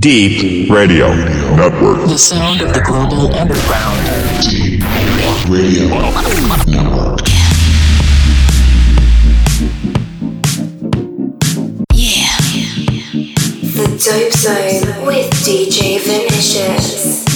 Deep Radio Network. The sound of the global underground. Deep Radio Network. Yeah. The Dope Zone with DJ Vinicious.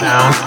Music.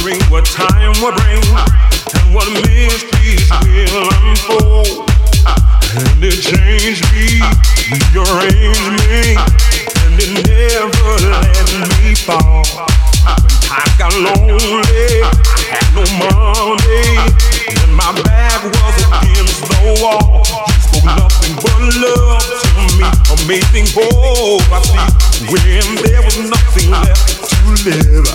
Wondering what time will bring and what mysteries will unfold. And it changed me, rearranged me, and it never let me fall. When times got lonely, had no money, and my back was against the wall. You spoke nothing but love to me, amazing hope I see when there was nothing left live.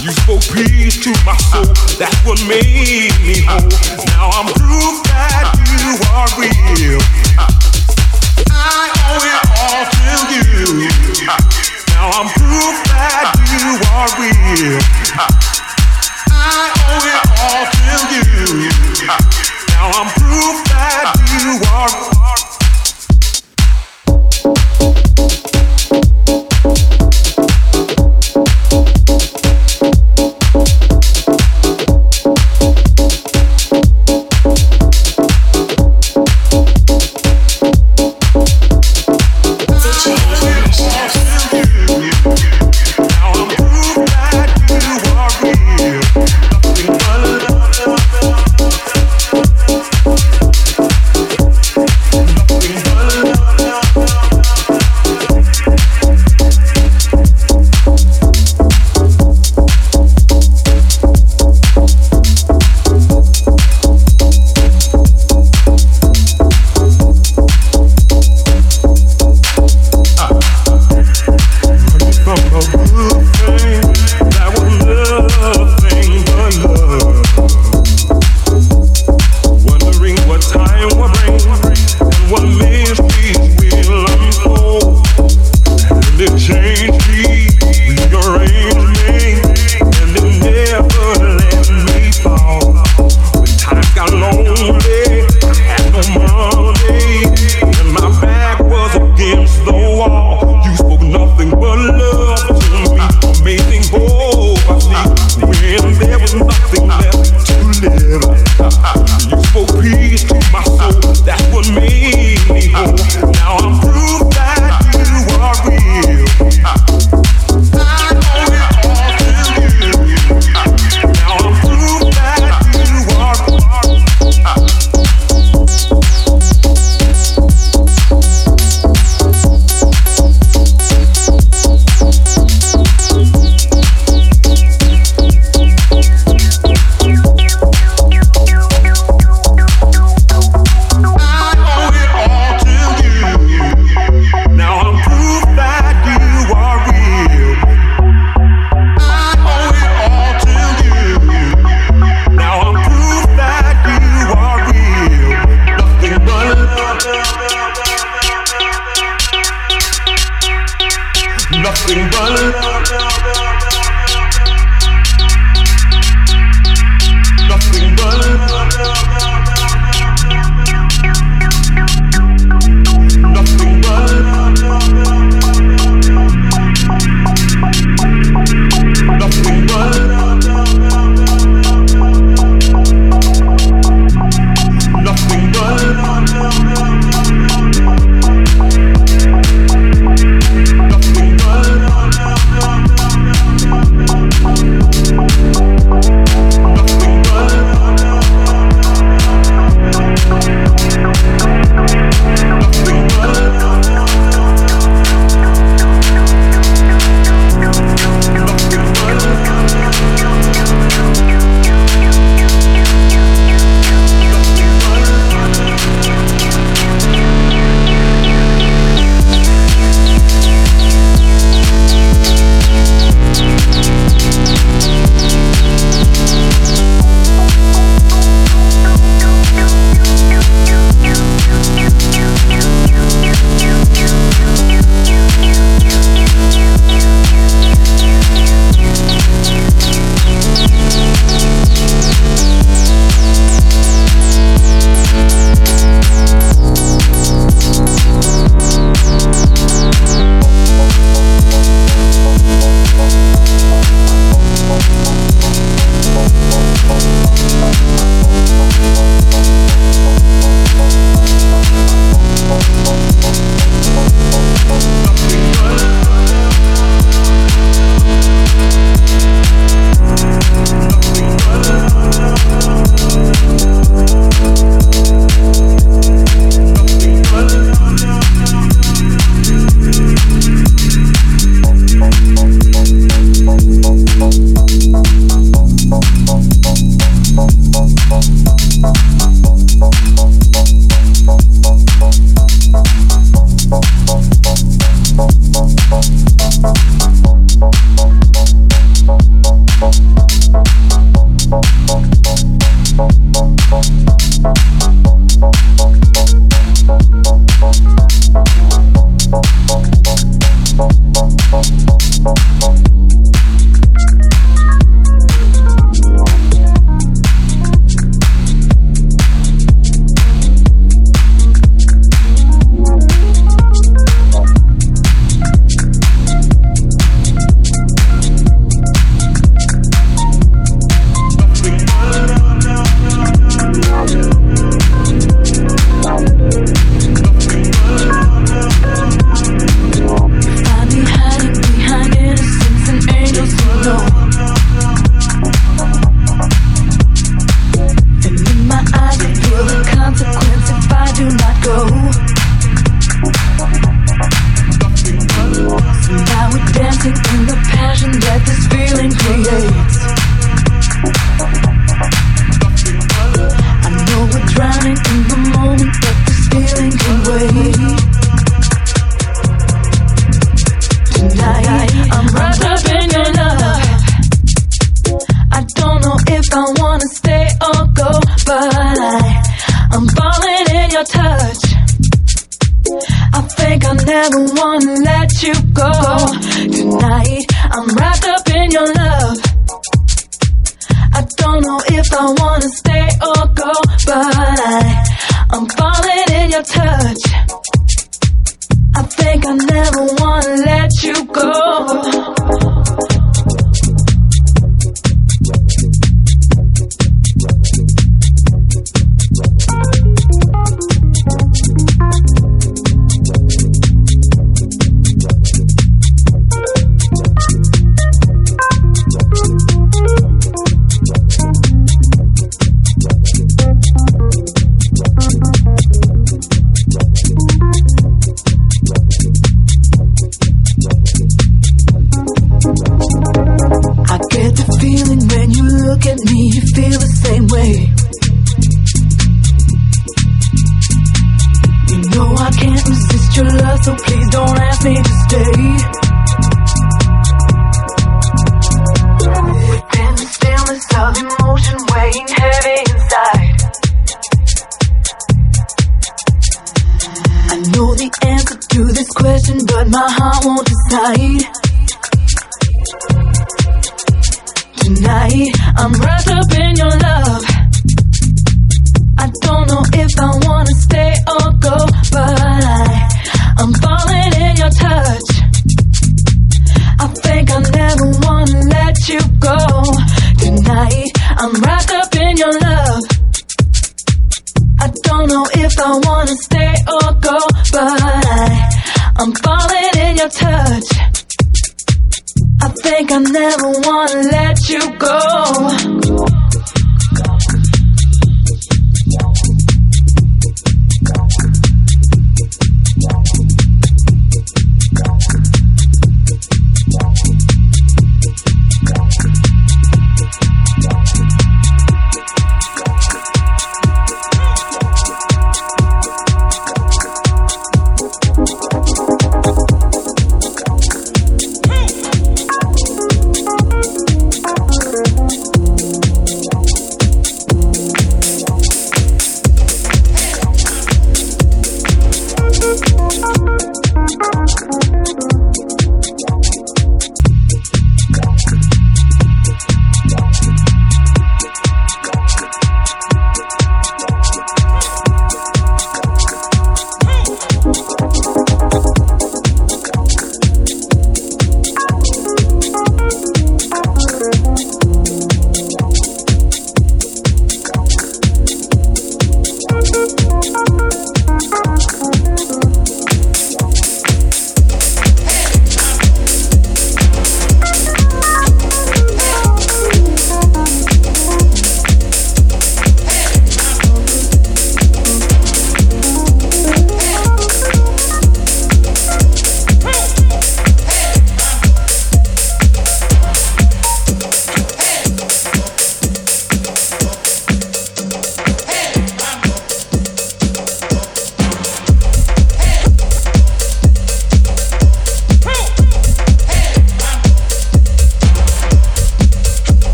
You spoke peace to my soul, that's what made me whole. Now I'm proof that you are real. I owe it all to you. Now I'm proof that you are real. I owe it all to you. Now I'm proof that you are.